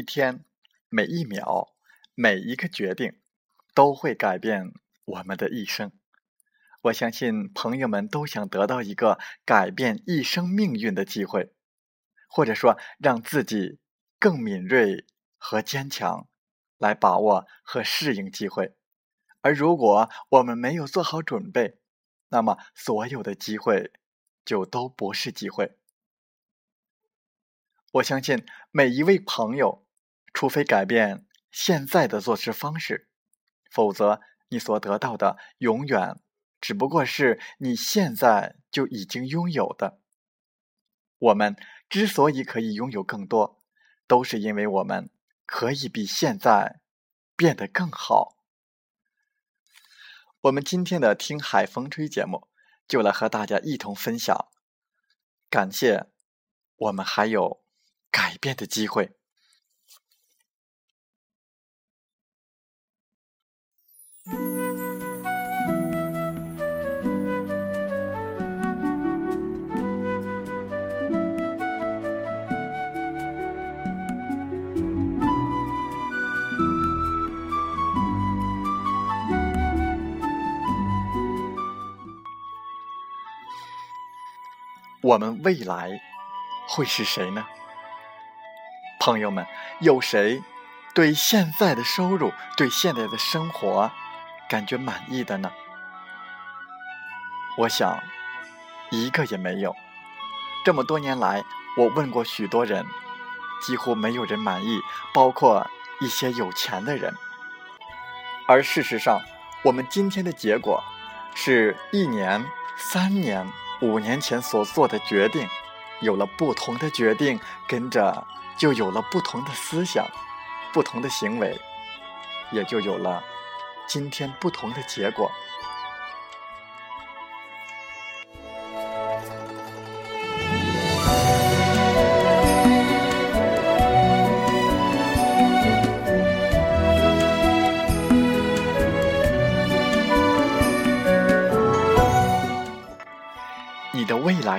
一天，每一秒，每一个决定，都会改变我们的一生。我相信朋友们都想得到一个改变一生命运的机会，或者说让自己更敏锐和坚强，来把握和适应机会。而如果我们没有做好准备，那么所有的机会就都不是机会。我相信每一位朋友，除非改变现在的做事方式，否则你所得到的永远只不过是你现在就已经拥有的。我们之所以可以拥有更多，都是因为我们可以比现在变得更好。我们今天的听海风吹节目，就来和大家一同分享。感谢我们还有。改变的机会。我们未来会是谁呢？朋友们，有谁对现在的收入、对现在的生活感觉满意的呢？我想，一个也没有。这么多年来，我问过许多人，几乎没有人满意，包括一些有钱的人。而事实上，我们今天的结果，是一年、三年、五年前所做的决定，有了不同的决定，跟着。就有了不同的思想，不同的行为，也就有了今天不同的结果。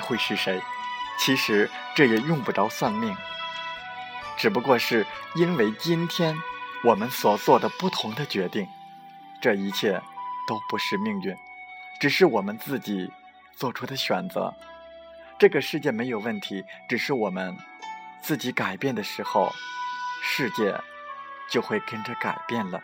会是谁？其实这也用不着算命。只不过是因为今天我们所做的不同的决定，这一切都不是命运，只是我们自己做出的选择。这个世界没有问题，只是我们自己改变的时候，世界就会跟着改变了。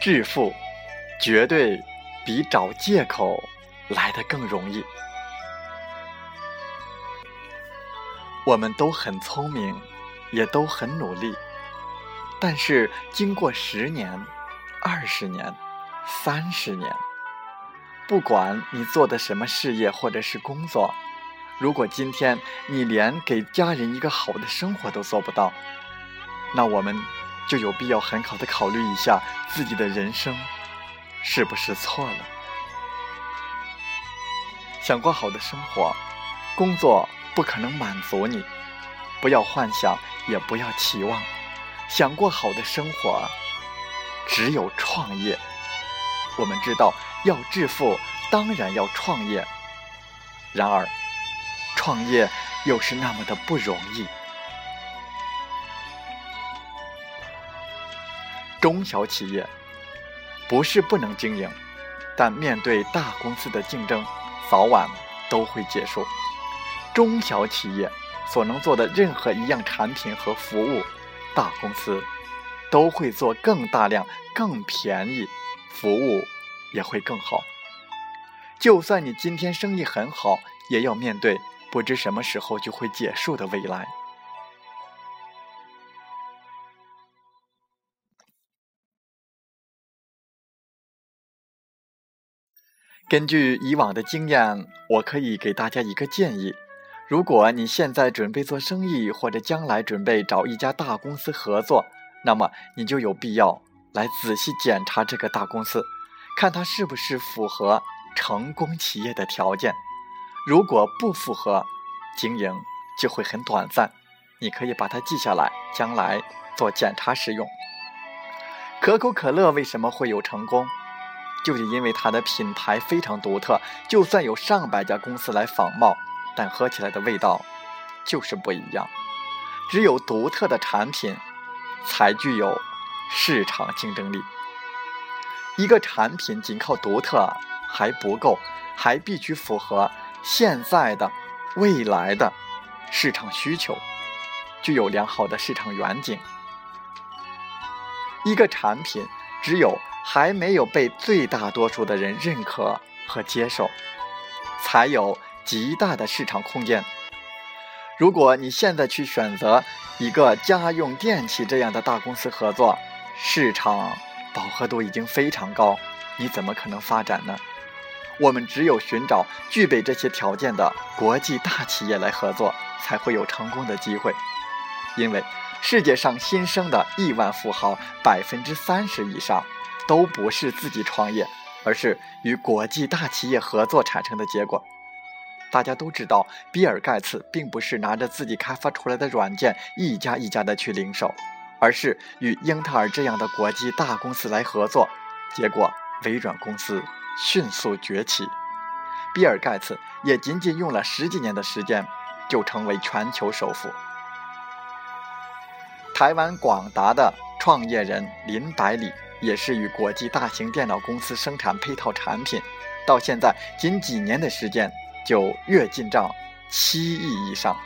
致富绝对比找借口来得更容易。我们都很聪明，也都很努力，但是经过十年、二十年、三十年，不管你做的什么事业或者是工作，如果今天你连给家人一个好的生活都做不到，那我们就有必要很好的考虑一下自己的人生是不是错了。想过好的生活，工作。不可能满足你，不要幻想，也不要期望。想过好的生活，只有创业。我们知道，要致富，当然要创业。然而，创业又是那么的不容易。中小企业不是不能经营，但面对大公司的竞争，早晚都会结束。中小企业所能做的任何一样产品和服务，大公司都会做更大量、更便宜，服务也会更好。就算你今天生意很好，也要面对不知什么时候就会结束的未来。根据以往的经验，我可以给大家一个建议。如果你现在准备做生意，或者将来准备找一家大公司合作，那么你就有必要来仔细检查这个大公司，看它是不是符合成功企业的条件。如果不符合，经营就会很短暂。你可以把它记下来，将来做检查使用。可口可乐为什么会有成功？就是因为它的品牌非常独特，就算有上百家公司来仿冒。但喝起来的味道就是不一样。只有独特的产品才具有市场竞争力。一个产品仅靠独特还不够，还必须符合现在的、未来的市场需求，具有良好的市场远景。一个产品只有还没有被最大多数的人认可和接受，才有。极大的市场空间。如果你现在去选择一个家用电器这样的大公司合作，市场饱和度已经非常高，你怎么可能发展呢？我们只有寻找具备这些条件的国际大企业来合作，才会有成功的机会。因为世界上新生的亿万富豪百分之三十以上都不是自己创业，而是与国际大企业合作产生的结果。大家都知道，比尔盖茨并不是拿着自己开发出来的软件一家一家的去零售，而是与英特尔这样的国际大公司来合作，结果微软公司迅速崛起。比尔盖茨也仅仅用了十几年的时间，就成为全球首富。台湾广达的创业人林百里也是与国际大型电脑公司生产配套产品，到现在仅几年的时间。就月进账七亿以上，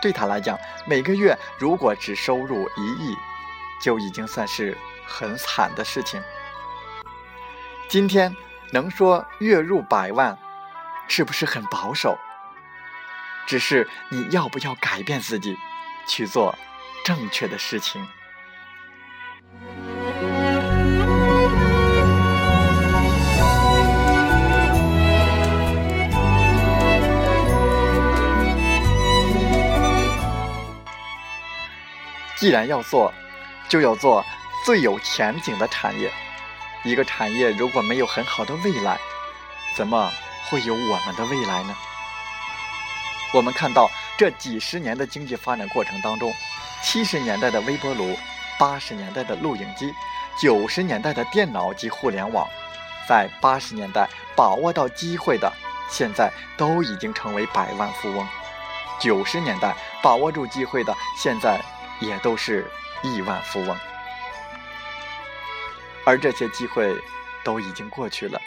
对他来讲，每个月如果只收入一亿，就已经算是很惨的事情。今天能说月入百万，是不是很保守？只是你要不要改变自己，去做正确的事情？既然要做，就要做最有前景的产业。一个产业如果没有很好的未来，怎么会有我们的未来呢？我们看到这几十年的经济发展过程当中，七十年代的微波炉，八十年代的录影机，九十年代的电脑及互联网，在八十年代把握到机会的，现在都已经成为百万富翁；九十年代把握住机会的，现在。也都是亿万富翁，而这些机会都已经过去了。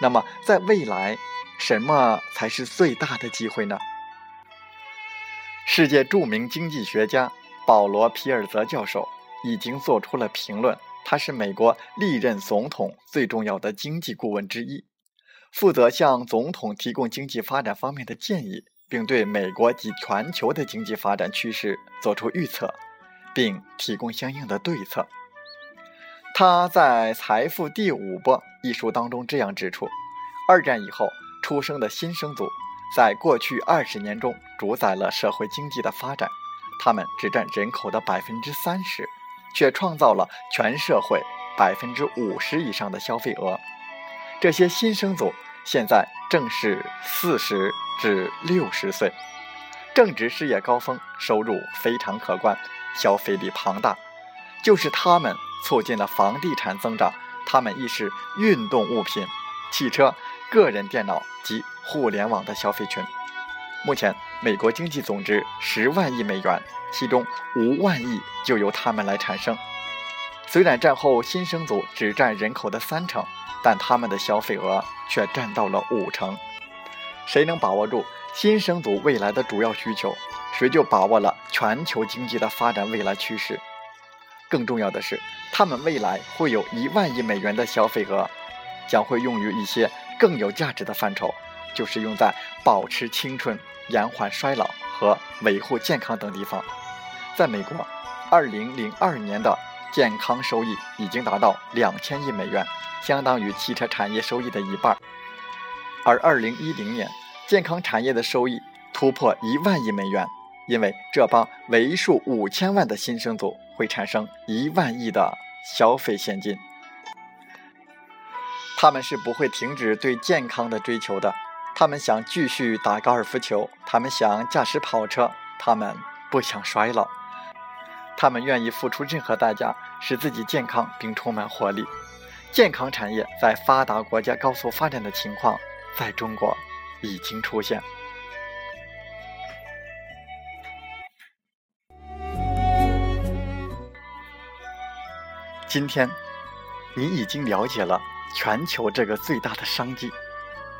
那么，在未来，什么才是最大的机会呢？世界著名经济学家保罗·皮尔泽教授已经做出了评论。他是美国历任总统最重要的经济顾问之一。负责向总统提供经济发展方面的建议，并对美国及全球的经济发展趋势做出预测，并提供相应的对策。他在《财富第五波》一书当中这样指出：二战以后出生的新生族，在过去二十年中主宰了社会经济的发展，他们只占人口的百分之三十，却创造了全社会百分之五十以上的消费额。这些新生族现在正是四十至六十岁，正值事业高峰，收入非常可观，消费力庞大。就是他们促进了房地产增长，他们亦是运动物品、汽车、个人电脑及互联网的消费群。目前，美国经济总值十万亿美元，其中五万亿就由他们来产生。虽然战后新生族只占人口的三成。但他们的消费额却占到了五成。谁能把握住新生族未来的主要需求，谁就把握了全球经济的发展未来趋势。更重要的是，他们未来会有一万亿美元的消费额，将会用于一些更有价值的范畴，就是用在保持青春、延缓衰老和维护健康等地方。在美国，二零零二年的健康收益已经达到两千亿美元。相当于汽车产业收益的一半，而2010年健康产业的收益突破一万亿美元，因为这帮为数五千万的新生族会产生一万亿的消费现金，他们是不会停止对健康的追求的，他们想继续打高尔夫球，他们想驾驶跑车，他们不想衰老，他们愿意付出任何代价使自己健康并充满活力。健康产业在发达国家高速发展的情况，在中国已经出现。今天，你已经了解了全球这个最大的商机，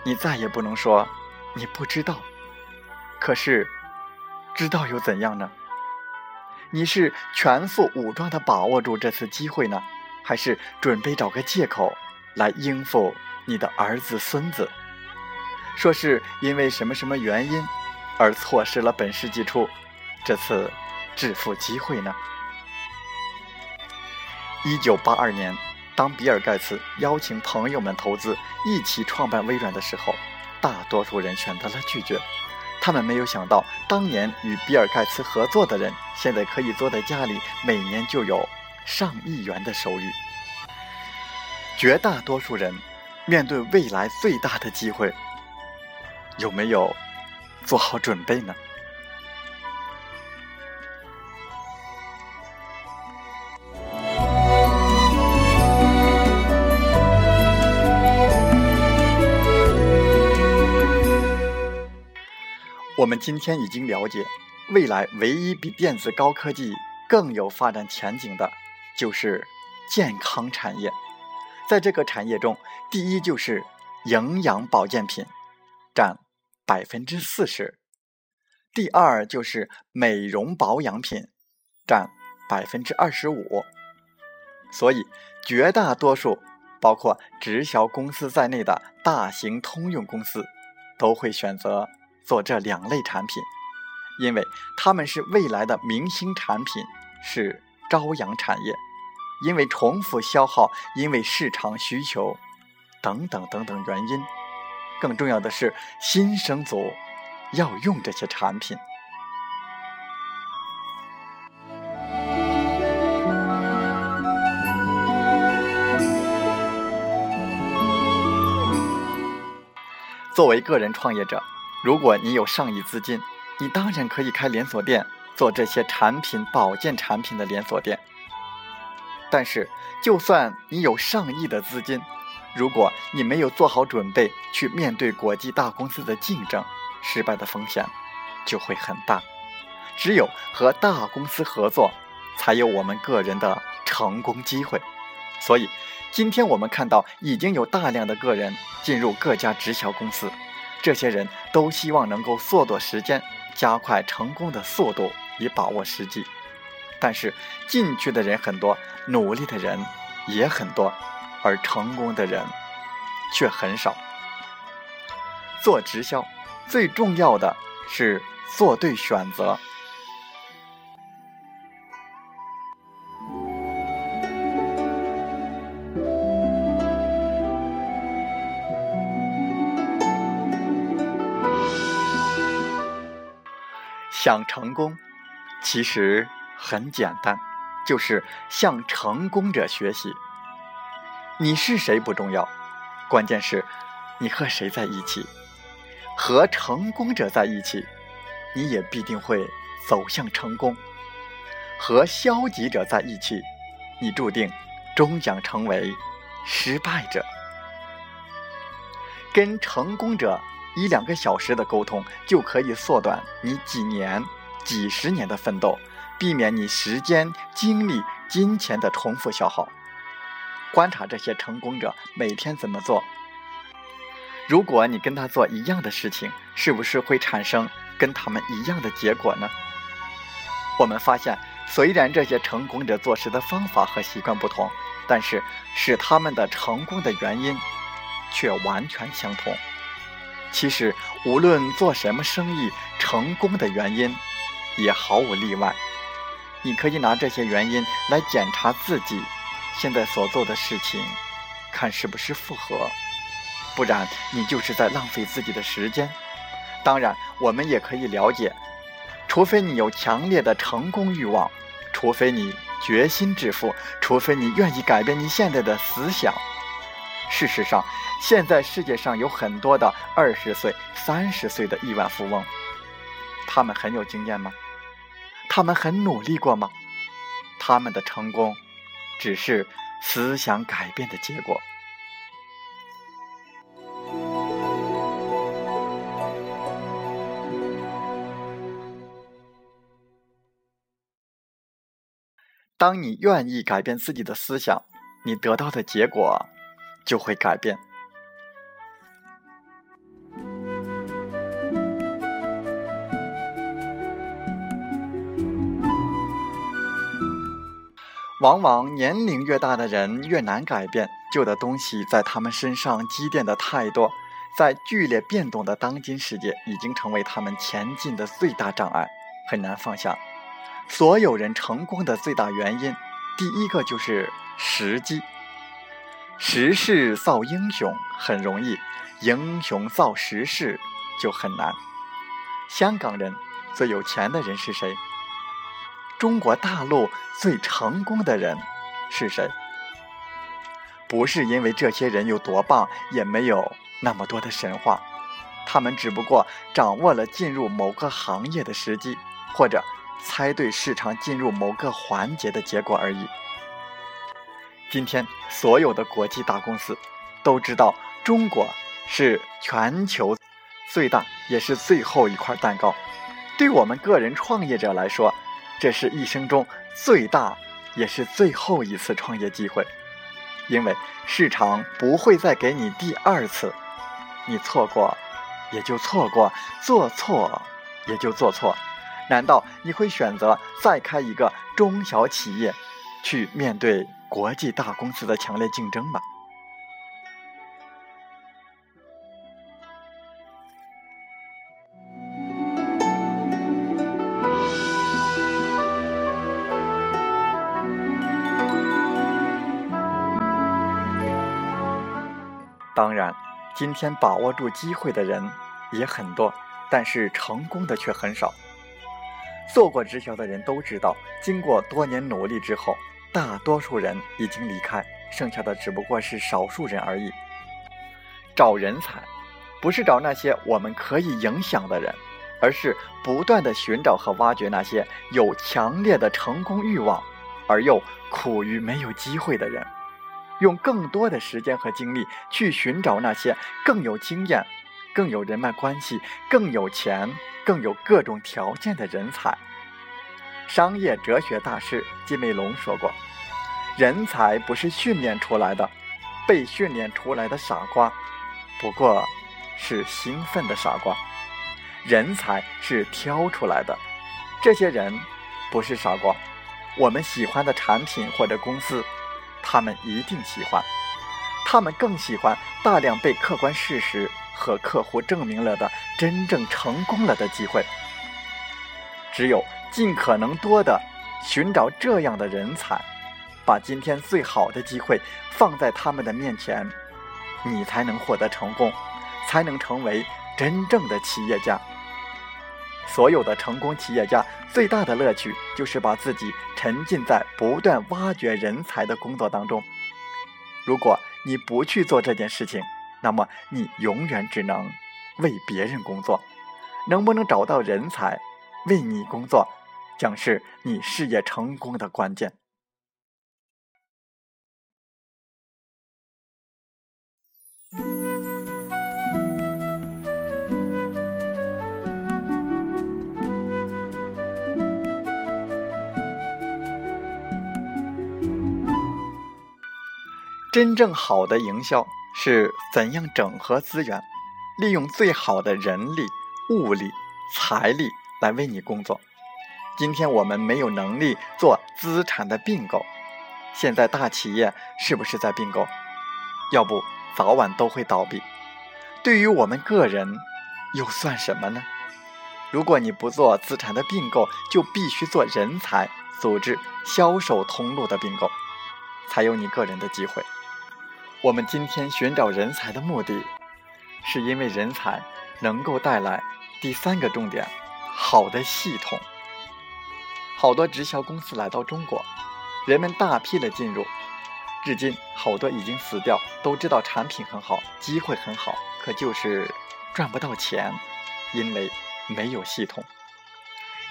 你再也不能说你不知道。可是，知道又怎样呢？你是全副武装的把握住这次机会呢？还是准备找个借口来应付你的儿子孙子，说是因为什么什么原因而错失了本世纪初这次致富机会呢？一九八二年，当比尔盖茨邀请朋友们投资一起创办微软的时候，大多数人选择了拒绝。他们没有想到，当年与比尔盖茨合作的人，现在可以坐在家里，每年就有。上亿元的收益，绝大多数人面对未来最大的机会，有没有做好准备呢？今天已经了解，未来唯一比电子高科技更有发展前景的。就是健康产业，在这个产业中，第一就是营养保健品，占百分之四十；第二就是美容保养品，占百分之二十五。所以，绝大多数包括直销公司在内的大型通用公司，都会选择做这两类产品，因为它们是未来的明星产品，是朝阳产业。因为重复消耗，因为市场需求，等等等等原因，更重要的是新生族要用这些产品。作为个人创业者，如果你有上亿资金，你当然可以开连锁店，做这些产品保健产品的连锁店。但是，就算你有上亿的资金，如果你没有做好准备去面对国际大公司的竞争，失败的风险就会很大。只有和大公司合作，才有我们个人的成功机会。所以，今天我们看到已经有大量的个人进入各家直销公司，这些人都希望能够缩短时间，加快成功的速度，以把握时机。但是进去的人很多，努力的人也很多，而成功的人却很少。做直销最重要的是做对选择。想成功，其实很简单，就是向成功者学习。你是谁不重要，关键是，你和谁在一起。和成功者在一起，你也必定会走向成功；和消极者在一起，你注定终将成为失败者。跟成功者一两个小时的沟通，就可以缩短你几年、几十年的奋斗，避免你时间、精力、金钱的重复消耗。观察这些成功者每天怎么做。如果你跟他做一样的事情，是不是会产生跟他们一样的结果呢？我们发现，虽然这些成功者做事的方法和习惯不同，但是使他们的成功的原因却完全相同。其实，无论做什么生意，成功的原因也毫无例外。你可以拿这些原因来检查自己。现在所做的事情，看是不是符合，不然你就是在浪费自己的时间。当然，我们也可以了解，除非你有强烈的成功欲望，除非你决心致富，除非你愿意改变你现在的思想。事实上，现在世界上有很多的二十岁、三十岁的亿万富翁，他们很有经验吗？他们很努力过吗？他们的成功？只是思想改变的结果。当你愿意改变自己的思想，你得到的结果就会改变。往往年龄越大的人越难改变，旧的东西在他们身上积淀的太多，在剧烈变动的当今世界，已经成为他们前进的最大障碍，很难放下。所有人成功的最大原因，第一个就是时机。时势造英雄很容易，英雄造时势就很难。香港人最有钱的人是谁？中国大陆最成功的人是谁？不是因为这些人有多棒，也没有那么多的神话，他们只不过掌握了进入某个行业的时机，或者猜对市场进入某个环节的结果而已。今天，所有的国际大公司都知道，中国是全球最大也是最后一块蛋糕。对我们个人创业者来说，这是一生中最大也是最后一次创业机会，因为市场不会再给你第二次，你错过也就错过，做错也就做错，难道你会选择再开一个中小企业，去面对国际大公司的强烈竞争吗？今天把握住机会的人也很多，但是成功的却很少。做过直销的人都知道，经过多年努力之后，大多数人已经离开，剩下的只不过是少数人而已。找人才，不是找那些我们可以影响的人，而是不断的寻找和挖掘那些有强烈的成功欲望，而又苦于没有机会的人。用更多的时间和精力去寻找那些更有经验、更有人脉关系、更有钱、更有各种条件的人才。商业哲学大师金美龙说过：“人才不是训练出来的，被训练出来的傻瓜，不过是兴奋的傻瓜。人才是挑出来的，这些人不是傻瓜。我们喜欢的产品或者公司。”他们一定喜欢，他们更喜欢大量被客观事实和客户证明了的真正成功了的机会。只有尽可能多的寻找这样的人才，把今天最好的机会放在他们的面前，你才能获得成功，才能成为真正的企业家。所有的成功企业家最大的乐趣就是把自己沉浸在不断挖掘人才的工作当中。如果你不去做这件事情，那么你永远只能为别人工作。能不能找到人才为你工作，将是你事业成功的关键。真正好的营销是怎样整合资源，利用最好的人力、物力、财力来为你工作。今天我们没有能力做资产的并购，现在大企业是不是在并购？要不早晚都会倒闭。对于我们个人，又算什么呢？如果你不做资产的并购，就必须做人才、组织、销售通路的并购，才有你个人的机会。我们今天寻找人才的目的，是因为人才能够带来第三个重点：好的系统。好多直销公司来到中国，人们大批的进入，至今好多已经死掉。都知道产品很好，机会很好，可就是赚不到钱，因为没有系统。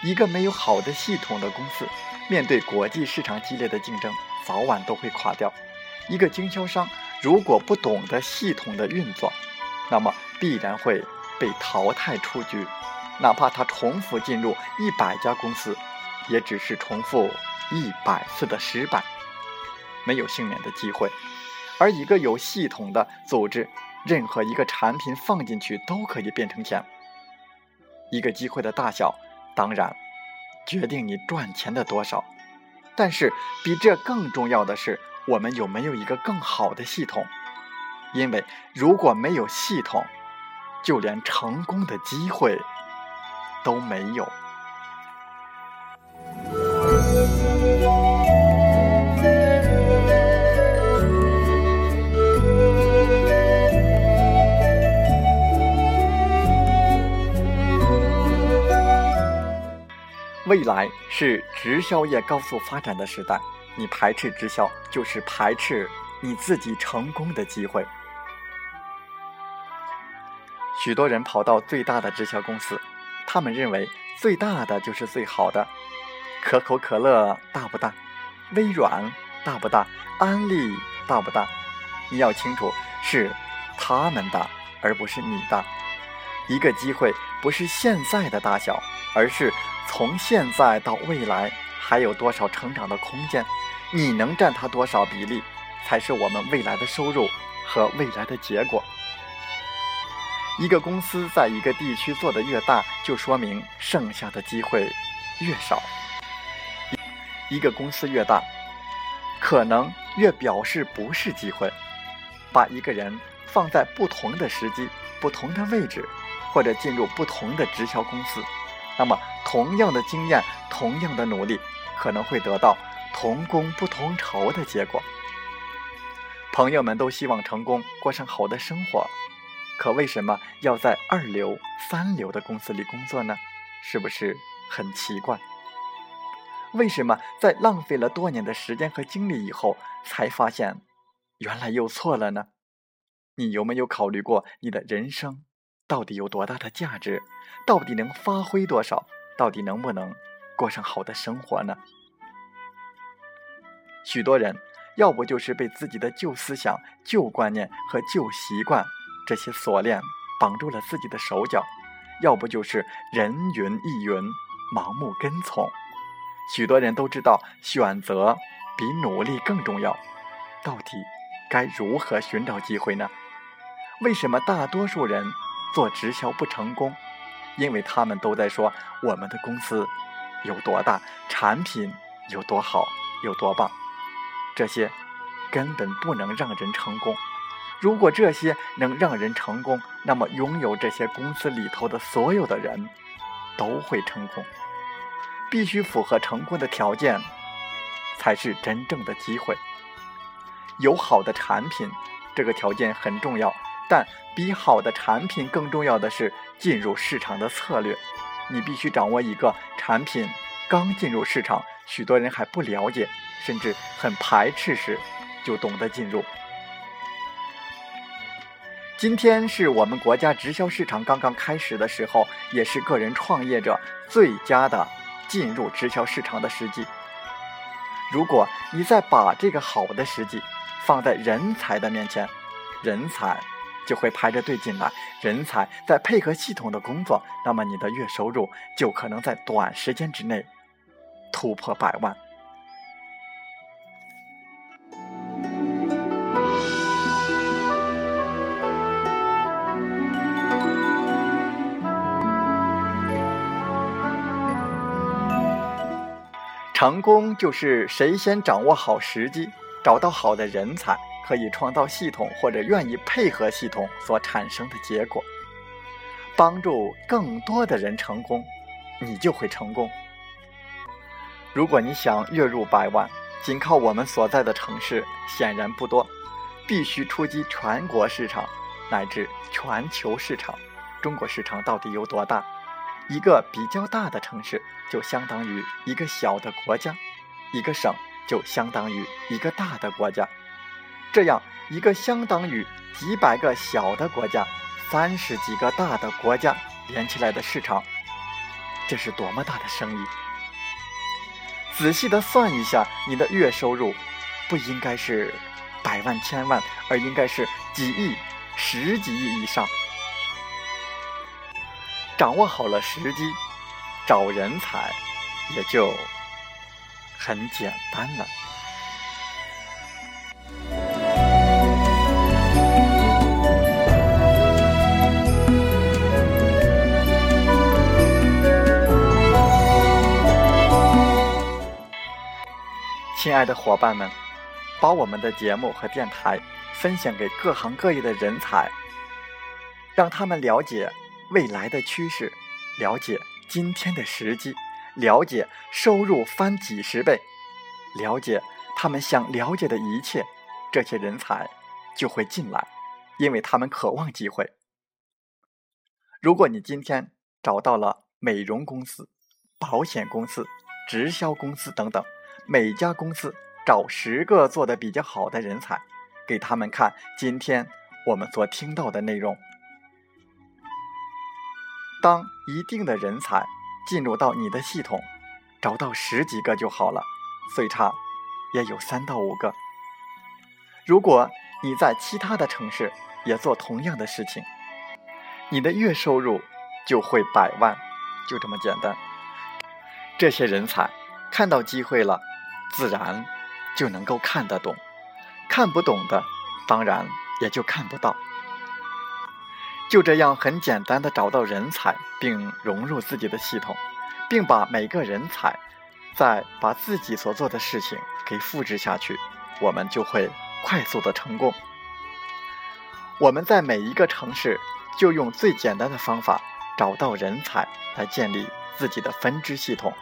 一个没有好的系统的公司，面对国际市场激烈的竞争，早晚都会垮掉。一个经销商。如果不懂得系统的运作，那么必然会被淘汰出局。哪怕他重复进入一百家公司，也只是重复一百次的失败，没有幸免的机会。而一个有系统的组织，任何一个产品放进去都可以变成钱。一个机会的大小，当然决定你赚钱的多少。但是比这更重要的是。我们有没有一个更好的系统？因为如果没有系统，就连成功的机会都没有。未来是直销业高速发展的时代。你排斥直销，就是排斥你自己成功的机会。许多人跑到最大的直销公司，他们认为最大的就是最好的。可口可乐大不大？微软大不大？安利大不大？你要清楚，是他们大，而不是你大。一个机会不是现在的大小，而是从现在到未来还有多少成长的空间。你能占他多少比例，才是我们未来的收入和未来的结果。一个公司在一个地区做得越大，就说明剩下的机会越少。一个公司越大，可能越表示不是机会。把一个人放在不同的时机、不同的位置，或者进入不同的直销公司，那么同样的经验、同样的努力，可能会得到。同工不同酬的结果。朋友们都希望成功，过上好的生活，可为什么要在二流、三流的公司里工作呢？是不是很奇怪？为什么在浪费了多年的时间和精力以后，才发现原来又错了呢？你有没有考虑过，你的人生到底有多大的价值？到底能发挥多少？到底能不能过上好的生活呢？许多人，要不就是被自己的旧思想、旧观念和旧习惯这些锁链绑住了自己的手脚，要不就是人云亦云，盲目跟从。许多人都知道选择比努力更重要，到底该如何寻找机会呢？为什么大多数人做直销不成功？因为他们都在说我们的公司有多大，产品有多好，有多棒。这些根本不能让人成功，如果这些能让人成功，那么拥有这些公司里头的所有的人都会成功。必须符合成功的条件，才是真正的机会。有好的产品，这个条件很重要，但比好的产品更重要的是进入市场的策略。你必须掌握一个产品刚进入市场，许多人还不了解，甚至很排斥时，就懂得进入。今天是我们国家直销市场刚刚开始的时候，也是个人创业者最佳的进入直销市场的时机。如果你再把这个好的时机放在人才的面前，人才。就会排着队进来，人才在配合系统的工作，那么你的月收入就可能在短时间之内突破百万。成功就是谁先掌握好时机，找到好的人才。可以创造系统或者愿意配合系统所产生的结果，帮助更多的人成功，你就会成功。如果你想月入百万，仅靠我们所在的城市显然不多，必须出击全国市场乃至全球市场。中国市场到底有多大？一个比较大的城市就相当于一个小的国家，一个省就相当于一个大的国家。这样一个相当于几百个小的国家、三十几个大的国家连起来的市场，这是多么大的生意！仔细的算一下，你的月收入不应该是百万、千万，而应该是几亿、十几亿以上。掌握好了时机，找人才也就很简单了。亲爱的伙伴们，把我们的节目和电台分享给各行各业的人才，让他们了解未来的趋势，了解今天的时机，了解收入翻几十倍，了解他们想了解的一切，这些人才就会进来，因为他们渴望机会。如果你今天找到了美容公司、保险公司、直销公司等等。每家公司找十个做的比较好的人才，给他们看今天我们所听到的内容。当一定的人才进入到你的系统，找到十几个就好了，最差也有三到五个。如果你在其他的城市也做同样的事情，你的月收入就会百万，就这么简单。这些人才看到机会了。自然就能够看得懂，看不懂的当然也就看不到。就这样很简单的找到人才，并融入自己的系统，并把每个人才再把自己所做的事情给复制下去，我们就会快速的成功。我们在每一个城市就用最简单的方法找到人才，来建立自己的分支系统。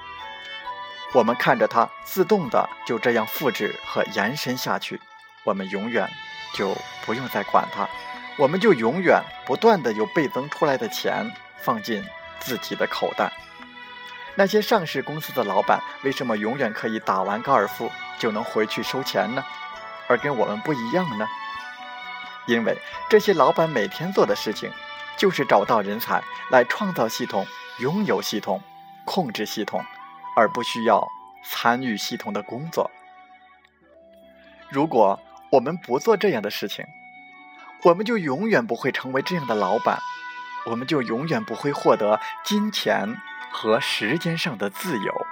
我们看着它自动的就这样复制和延伸下去，我们永远就不用再管它，我们就永远不断的有倍增出来的钱放进自己的口袋。那些上市公司的老板为什么永远可以打完高尔夫就能回去收钱呢？而跟我们不一样呢？因为这些老板每天做的事情就是找到人才来创造系统、拥有系统、控制系统。而不需要参与系统的工作。如果我们不做这样的事情，我们就永远不会成为这样的老板，我们就永远不会获得金钱和时间上的自由。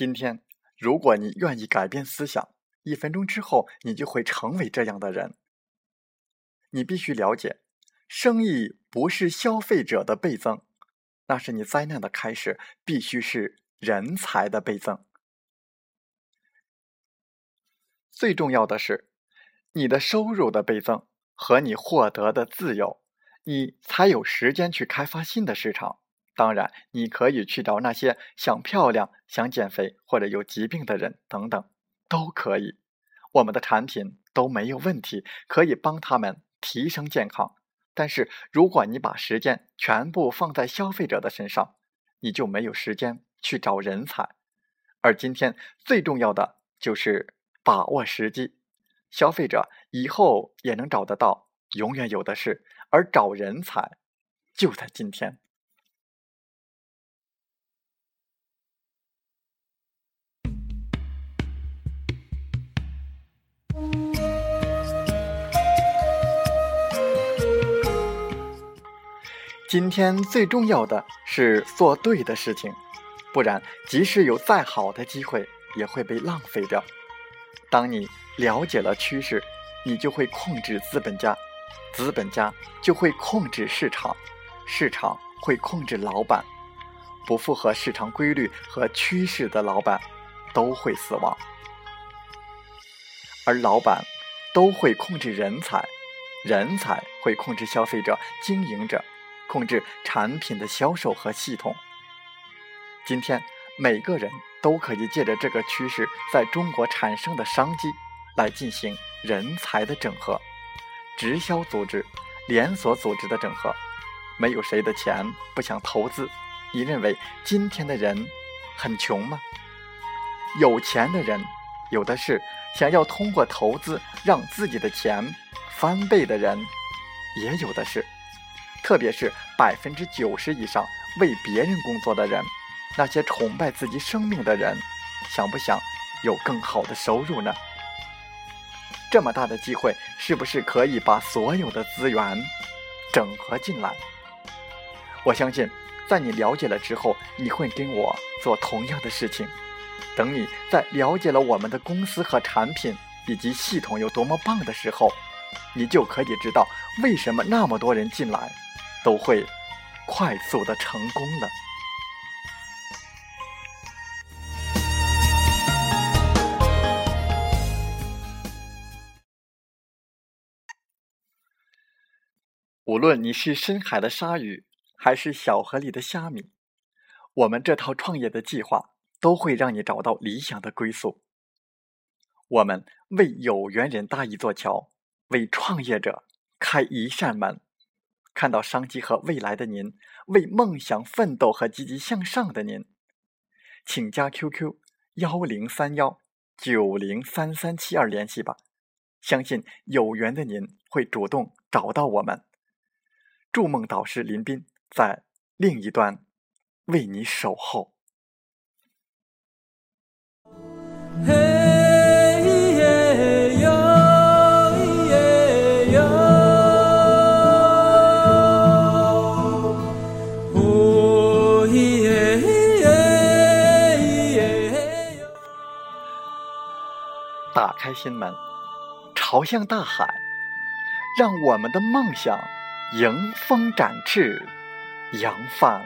今天，如果你愿意改变思想，一分钟之后，你就会成为这样的人。你必须了解，生意不是消费者的倍增，那是你灾难的开始。必须是人才的倍增。最重要的是，你的收入的倍增和你获得的自由，你才有时间去开发新的市场。当然，你可以去找那些想漂亮、想减肥或者有疾病的人等等，都可以。我们的产品都没有问题，可以帮他们提升健康。但是，如果你把时间全部放在消费者的身上，你就没有时间去找人才。而今天最重要的就是把握时机，消费者以后也能找得到，永远有的是。而找人才就在今天。今天最重要的是做对的事情，不然即使有再好的机会，也会被浪费掉。当你了解了趋势，你就会控制资本家，资本家就会控制市场，市场会控制老板。不符合市场规律和趋势的老板都会死亡，而老板都会控制人才，人才会控制消费者、经营者。控制产品的销售和系统。今天，每个人都可以借着这个趋势在中国产生的商机，来进行人才的整合、直销组织、连锁组织的整合。没有谁的钱不想投资。你认为今天的人很穷吗？有钱的人有的是，想要通过投资让自己的钱翻倍的人也有的是。特别是百分之九十以上为别人工作的人，那些崇拜自己生命的人，想不想有更好的收入呢？这么大的机会，是不是可以把所有的资源整合进来？我相信，在你了解了之后，你会跟我做同样的事情。等你在了解了我们的公司和产品以及系统有多么棒的时候，你就可以知道为什么那么多人进来。都会快速的成功了。无论你是深海的鲨鱼，还是小河里的虾米，我们这套创业的计划都会让你找到理想的归宿。我们为有缘人搭一座桥，为创业者开一扇门。看到商机和未来的您，为梦想奋斗和积极向上的您，请加 QQ 幺零三幺九零三三七二联系吧。相信有缘的您会主动找到我们。筑梦导师林斌在另一端为你守候。开心门，朝向大海，让我们的梦想迎风展翅，扬帆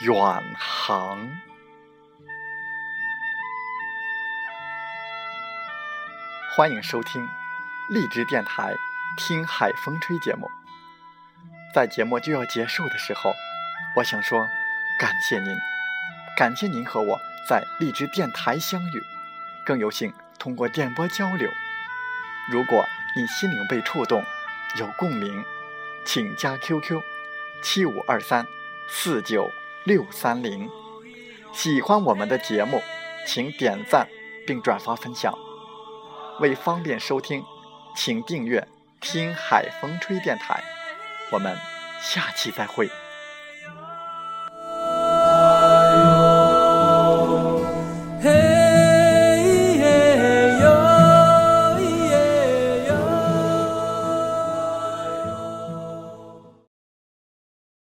远航。欢迎收听荔枝电台《听海风吹》节目。在节目就要结束的时候，我想说，感谢您，感谢您和我在荔枝电台相遇，更有幸。通过电波交流，如果你心灵被触动，有共鸣，请加 QQ 七五二三四九六三零。喜欢我们的节目，请点赞并转发分享。为方便收听，请订阅“听海风吹电台”。我们下期再会。